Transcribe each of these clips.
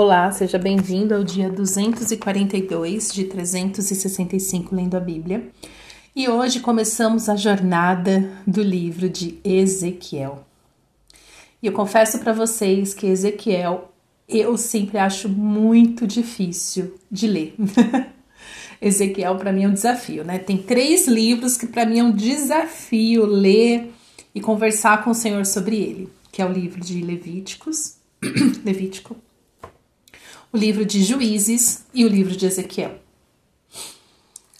Olá, seja bem-vindo ao dia 242 de 365 lendo a Bíblia. E hoje começamos a jornada do livro de Ezequiel. E eu confesso para vocês que Ezequiel eu sempre acho muito difícil de ler. Ezequiel para mim é um desafio, né? Tem três livros que para mim é um desafio ler e conversar com o Senhor sobre ele, que é o livro de Levíticos, Levítico, o livro de Juízes e o livro de Ezequiel.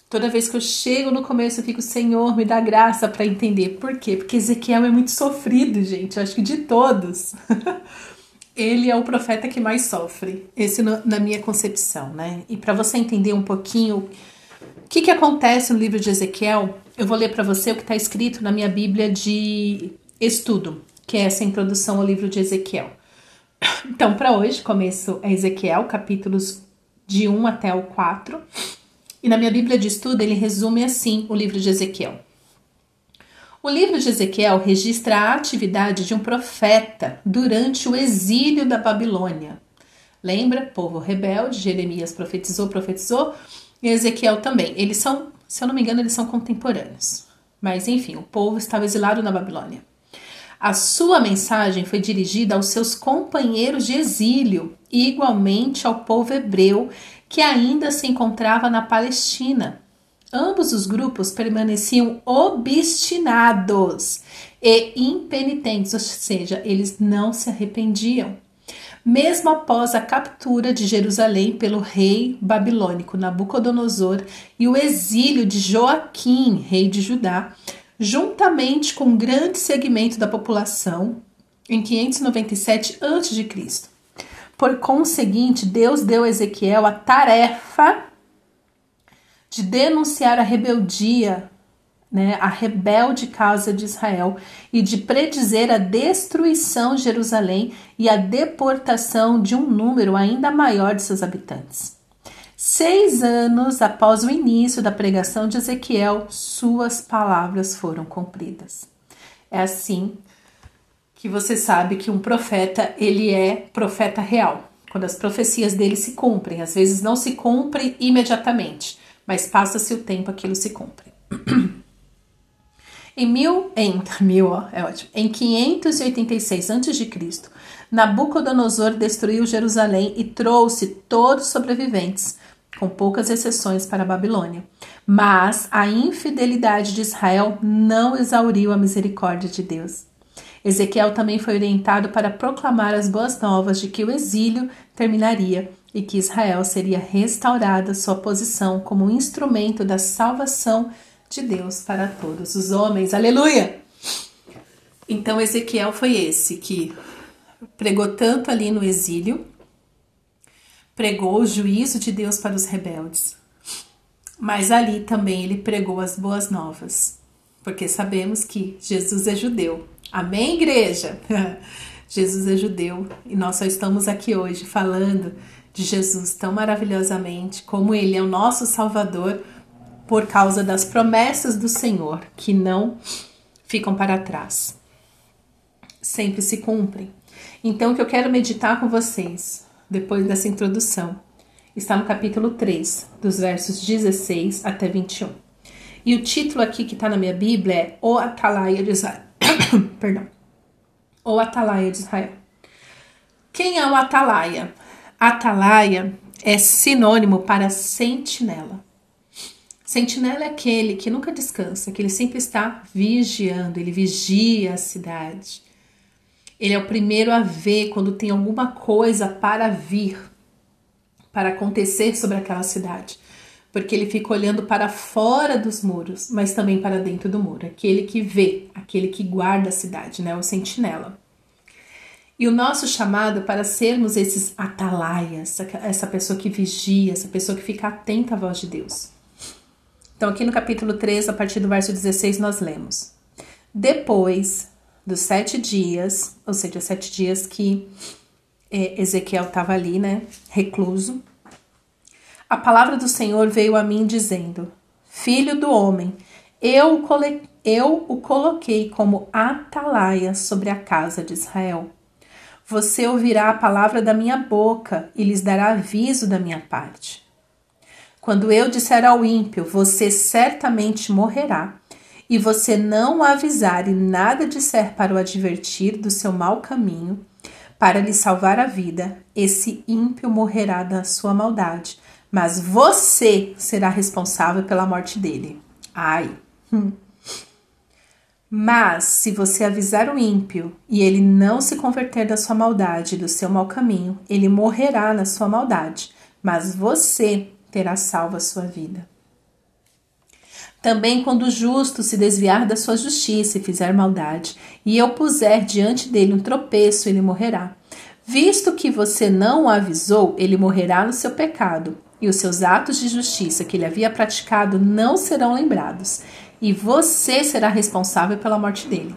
Toda vez que eu chego no começo, eu fico, Senhor, me dá graça para entender. Por quê? Porque Ezequiel é muito sofrido, gente. Eu acho que de todos. ele é o profeta que mais sofre. Esse na minha concepção, né? E para você entender um pouquinho o que, que acontece no livro de Ezequiel, eu vou ler para você o que está escrito na minha Bíblia de estudo, que é essa introdução ao livro de Ezequiel. Então, para hoje, começo é Ezequiel, capítulos de 1 até o 4. E na minha Bíblia de estudo, ele resume assim o livro de Ezequiel. O livro de Ezequiel registra a atividade de um profeta durante o exílio da Babilônia. Lembra? Povo rebelde, Jeremias profetizou, profetizou, e Ezequiel também. Eles são, se eu não me engano, eles são contemporâneos. Mas enfim, o povo estava exilado na Babilônia. A sua mensagem foi dirigida aos seus companheiros de exílio e igualmente ao povo hebreu que ainda se encontrava na Palestina. Ambos os grupos permaneciam obstinados e impenitentes, ou seja, eles não se arrependiam. Mesmo após a captura de Jerusalém pelo rei babilônico Nabucodonosor e o exílio de Joaquim, rei de Judá, juntamente com um grande segmento da população em 597 a.C. Por conseguinte, Deus deu a Ezequiel a tarefa de denunciar a rebeldia, né, a rebelde casa de Israel e de predizer a destruição de Jerusalém e a deportação de um número ainda maior de seus habitantes. Seis anos após o início da pregação de Ezequiel, suas palavras foram cumpridas. É assim que você sabe que um profeta, ele é profeta real. Quando as profecias dele se cumprem, às vezes não se cumpre imediatamente, mas passa-se o tempo, aquilo se cumpre. em mil, em mil, ó, é ótimo. Em 586 a.C., Nabucodonosor destruiu Jerusalém e trouxe todos os sobreviventes com poucas exceções para a Babilônia. Mas a infidelidade de Israel não exauriu a misericórdia de Deus. Ezequiel também foi orientado para proclamar as boas novas de que o exílio terminaria e que Israel seria restaurada sua posição como um instrumento da salvação de Deus para todos os homens. Aleluia! Então Ezequiel foi esse que pregou tanto ali no exílio, pregou o juízo de Deus para os rebeldes. Mas ali também ele pregou as boas novas, porque sabemos que Jesus é judeu. Amém, igreja? Jesus é judeu e nós só estamos aqui hoje falando de Jesus tão maravilhosamente, como ele é o nosso Salvador, por causa das promessas do Senhor que não ficam para trás, sempre se cumprem. Então, o que eu quero meditar com vocês depois dessa introdução. Está no capítulo 3, dos versos 16 até 21. E o título aqui que está na minha Bíblia é O Atalaia de Israel. Perdão. O Atalaia de Israel. Quem é o Atalaia? Atalaia é sinônimo para sentinela. Sentinela é aquele que nunca descansa, que ele sempre está vigiando, ele vigia a cidade. Ele é o primeiro a ver quando tem alguma coisa para vir, para acontecer sobre aquela cidade. Porque ele fica olhando para fora dos muros, mas também para dentro do muro. Aquele que vê, aquele que guarda a cidade, né? O sentinela. E o nosso chamado para sermos esses atalaias, essa pessoa que vigia, essa pessoa que fica atenta à voz de Deus. Então, aqui no capítulo 3, a partir do verso 16, nós lemos: Depois dos sete dias, ou seja, sete dias que é, Ezequiel estava ali, né, recluso, a palavra do Senhor veio a mim dizendo: Filho do homem, eu, eu o coloquei como atalaia sobre a casa de Israel. você ouvirá a palavra da minha boca e lhes dará aviso da minha parte. Quando eu disser ao ímpio, você certamente morrerá, e você não avisar e nada disser para o advertir do seu mau caminho, para lhe salvar a vida, esse ímpio morrerá da sua maldade, mas você será responsável pela morte dele. Ai. Hum. Mas se você avisar o ímpio e ele não se converter da sua maldade, do seu mau caminho, ele morrerá na sua maldade, mas você terá salvo a sua vida. Também quando o justo se desviar da sua justiça e fizer maldade, e eu puser diante dele um tropeço, ele morrerá. Visto que você não o avisou, ele morrerá no seu pecado, e os seus atos de justiça que ele havia praticado não serão lembrados e você será responsável pela morte dele.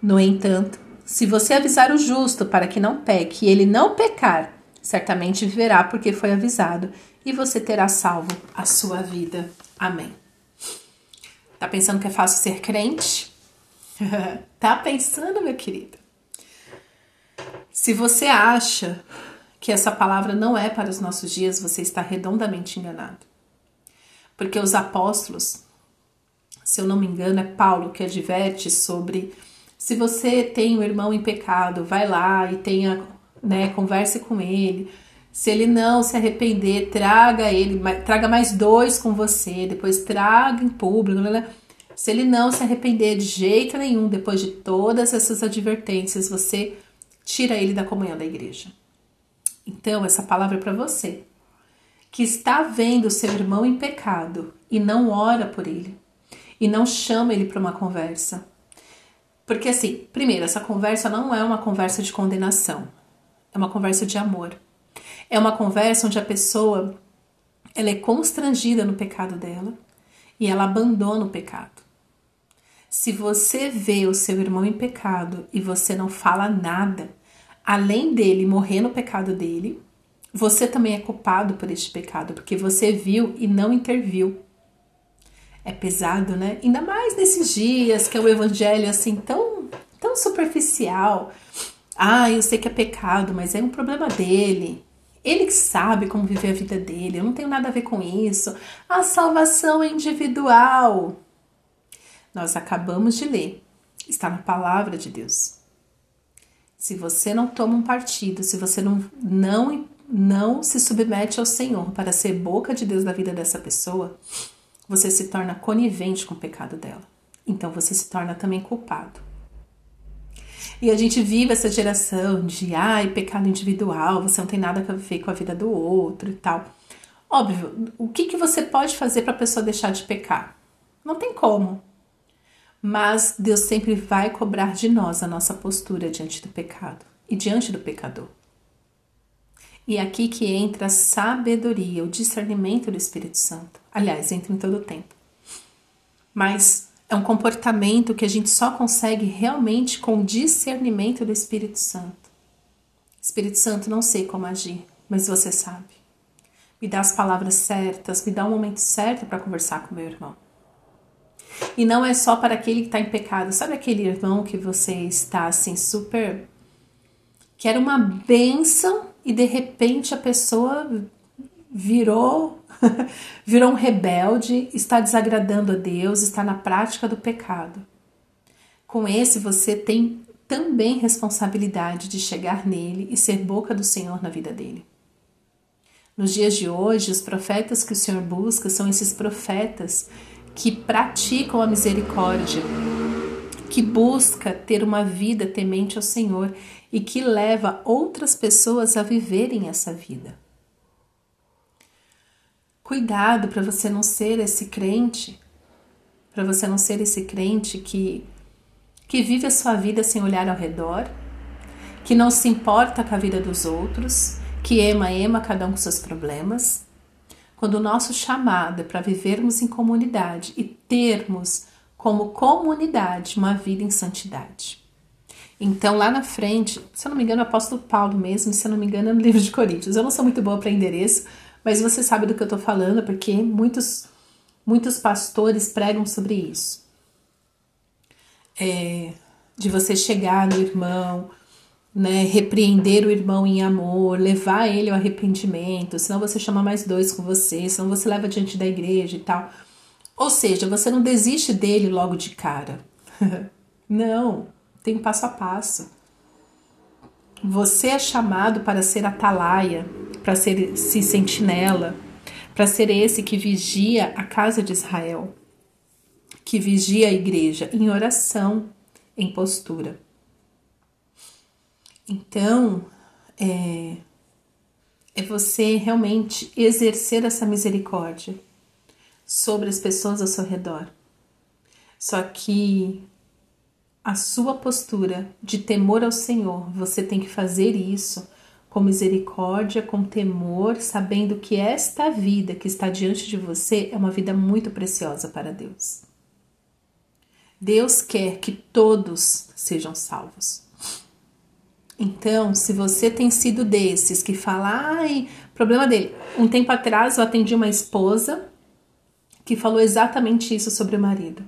No entanto, se você avisar o justo para que não peque e ele não pecar, certamente viverá porque foi avisado e você terá salvo a sua vida. Amém. Tá pensando que é fácil ser crente? tá pensando, meu querido? Se você acha que essa palavra não é para os nossos dias, você está redondamente enganado. Porque os apóstolos se eu não me engano, é Paulo que adverte sobre se você tem um irmão em pecado, vai lá e tenha, né, converse com ele. Se ele não se arrepender, traga ele, traga mais dois com você, depois traga em público. Se ele não se arrepender de jeito nenhum, depois de todas essas advertências, você tira ele da comunhão da igreja. Então, essa palavra é para você que está vendo seu irmão em pecado e não ora por ele e não chama ele para uma conversa. Porque assim, primeiro, essa conversa não é uma conversa de condenação. É uma conversa de amor. É uma conversa onde a pessoa ela é constrangida no pecado dela e ela abandona o pecado. Se você vê o seu irmão em pecado e você não fala nada, além dele morrer no pecado dele, você também é culpado por este pecado, porque você viu e não interviu é pesado, né? Ainda mais nesses dias que é o evangelho assim tão, tão superficial. Ah, eu sei que é pecado, mas é um problema dele. Ele sabe como viver a vida dele. Eu não tenho nada a ver com isso. A salvação é individual. Nós acabamos de ler. Está na palavra de Deus. Se você não toma um partido, se você não, não, não se submete ao Senhor para ser boca de Deus na vida dessa pessoa, você se torna conivente com o pecado dela. Então você se torna também culpado. E a gente vive essa geração de ai, pecado individual, você não tem nada a ver com a vida do outro e tal. Óbvio, o que, que você pode fazer para a pessoa deixar de pecar? Não tem como. Mas Deus sempre vai cobrar de nós a nossa postura diante do pecado e diante do pecador. E é aqui que entra a sabedoria, o discernimento do Espírito Santo. Aliás, entra em todo o tempo. Mas é um comportamento que a gente só consegue realmente com o discernimento do Espírito Santo. Espírito Santo, não sei como agir, mas você sabe. Me dá as palavras certas, me dá o um momento certo para conversar com meu irmão. E não é só para aquele que está em pecado. Sabe aquele irmão que você está assim super. que era uma bênção e de repente a pessoa virou virou um rebelde, está desagradando a Deus, está na prática do pecado. Com esse você tem também responsabilidade de chegar nele e ser boca do Senhor na vida dele. Nos dias de hoje, os profetas que o Senhor busca são esses profetas que praticam a misericórdia, que busca ter uma vida temente ao Senhor e que leva outras pessoas a viverem essa vida. Cuidado para você não ser esse crente, para você não ser esse crente que que vive a sua vida sem olhar ao redor, que não se importa com a vida dos outros, que ema ema cada um com seus problemas. Quando o nosso chamado é para vivermos em comunidade e termos como comunidade uma vida em santidade. Então, lá na frente, se eu não me engano, o apóstolo Paulo mesmo, se eu não me engano, é no livro de Coríntios. Eu não sou muito boa para endereço, mas você sabe do que eu estou falando, porque muitos, muitos pastores pregam sobre isso. É, de você chegar no irmão né, repreender o irmão em amor, levar ele ao arrependimento, senão você chama mais dois com você, senão você leva diante da igreja e tal. Ou seja, você não desiste dele logo de cara. não, tem passo a passo. Você é chamado para ser atalaia, para ser se sentinela, para ser esse que vigia a casa de Israel, que vigia a igreja em oração, em postura. Então, é, é você realmente exercer essa misericórdia sobre as pessoas ao seu redor. Só que a sua postura de temor ao Senhor, você tem que fazer isso com misericórdia, com temor, sabendo que esta vida que está diante de você é uma vida muito preciosa para Deus. Deus quer que todos sejam salvos. Então, se você tem sido desses que fala, ai, problema dele. Um tempo atrás eu atendi uma esposa que falou exatamente isso sobre o marido.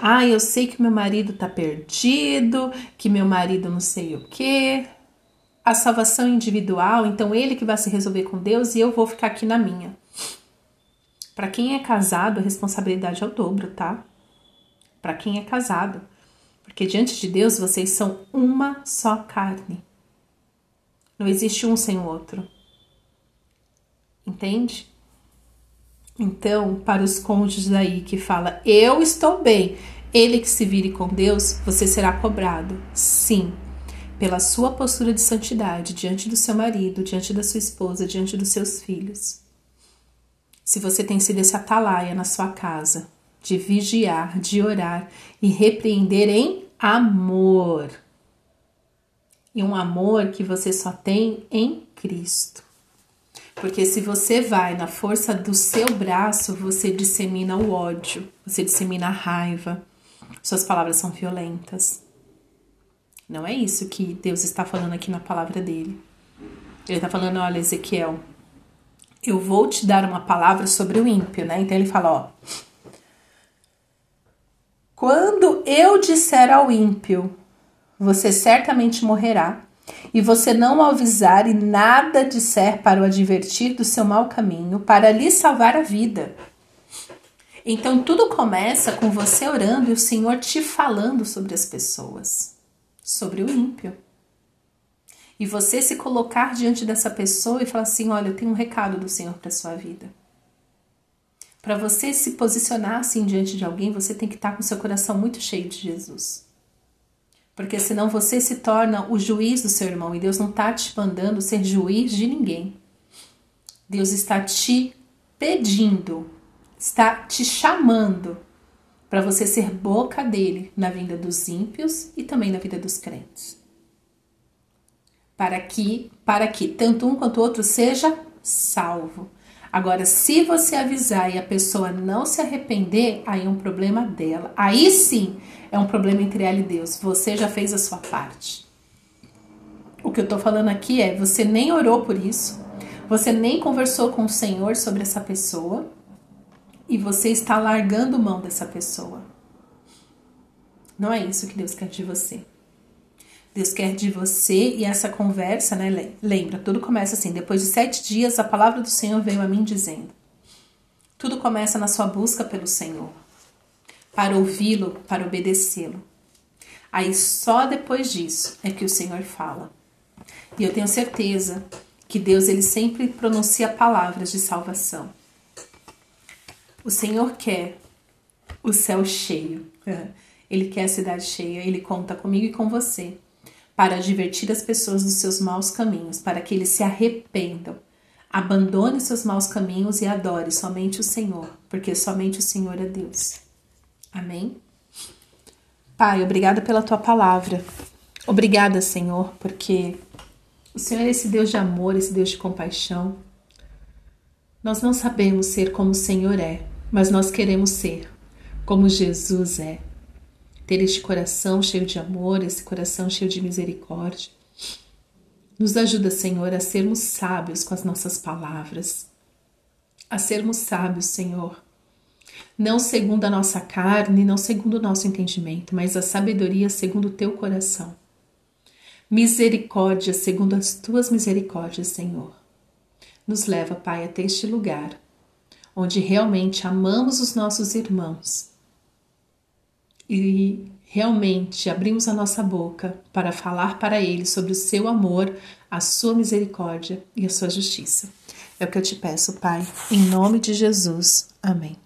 Ah, eu sei que meu marido tá perdido, que meu marido não sei o quê. A salvação individual, então ele que vai se resolver com Deus e eu vou ficar aqui na minha. Para quem é casado, a responsabilidade é o dobro, tá? Para quem é casado. Porque diante de Deus vocês são uma só carne. Não existe um sem o outro. Entende? Então, para os cônjuges aí que fala, eu estou bem, ele que se vire com Deus, você será cobrado. Sim, pela sua postura de santidade diante do seu marido, diante da sua esposa, diante dos seus filhos. Se você tem sido esse atalaia na sua casa, de vigiar, de orar e repreender em amor. E um amor que você só tem em Cristo. Porque se você vai na força do seu braço, você dissemina o ódio, você dissemina a raiva, suas palavras são violentas. Não é isso que Deus está falando aqui na palavra dele. Ele está falando, olha, Ezequiel, eu vou te dar uma palavra sobre o ímpio, né? Então ele fala, ó. Quando eu disser ao ímpio, você certamente morrerá, e você não avisar e nada disser para o advertir do seu mau caminho, para lhe salvar a vida. Então tudo começa com você orando e o Senhor te falando sobre as pessoas, sobre o ímpio. E você se colocar diante dessa pessoa e falar assim: olha, eu tenho um recado do Senhor para sua vida. Para você se posicionar assim diante de alguém, você tem que estar com seu coração muito cheio de Jesus. Porque senão você se torna o juiz do seu irmão e Deus não está te mandando ser juiz de ninguém. Deus está te pedindo, está te chamando para você ser boca dele na vida dos ímpios e também na vida dos crentes. Para que, para que tanto um quanto o outro seja salvo. Agora, se você avisar e a pessoa não se arrepender, aí é um problema dela. Aí sim é um problema entre ela e Deus. Você já fez a sua parte. O que eu tô falando aqui é: você nem orou por isso, você nem conversou com o Senhor sobre essa pessoa e você está largando mão dessa pessoa. Não é isso que Deus quer de você. Deus quer de você e essa conversa, né? Lembra, tudo começa assim. Depois de sete dias, a palavra do Senhor veio a mim dizendo: Tudo começa na sua busca pelo Senhor, para ouvi-lo, para obedecê-lo. Aí só depois disso é que o Senhor fala. E eu tenho certeza que Deus ele sempre pronuncia palavras de salvação. O Senhor quer o céu cheio. Ele quer a cidade cheia. Ele conta comigo e com você para advertir as pessoas dos seus maus caminhos, para que eles se arrependam. Abandone seus maus caminhos e adore somente o Senhor, porque somente o Senhor é Deus. Amém? Pai, obrigada pela tua palavra. Obrigada, Senhor, porque o Senhor é esse Deus de amor, esse Deus de compaixão. Nós não sabemos ser como o Senhor é, mas nós queremos ser como Jesus é ter este coração cheio de amor, esse coração cheio de misericórdia. Nos ajuda, Senhor, a sermos sábios com as nossas palavras, a sermos sábios, Senhor, não segundo a nossa carne, não segundo o nosso entendimento, mas a sabedoria segundo o teu coração. Misericórdia segundo as tuas misericórdias, Senhor. Nos leva, Pai, até este lugar, onde realmente amamos os nossos irmãos e realmente abrimos a nossa boca para falar para eles sobre o seu amor, a sua misericórdia e a sua justiça. É o que eu te peço, Pai, em nome de Jesus. Amém.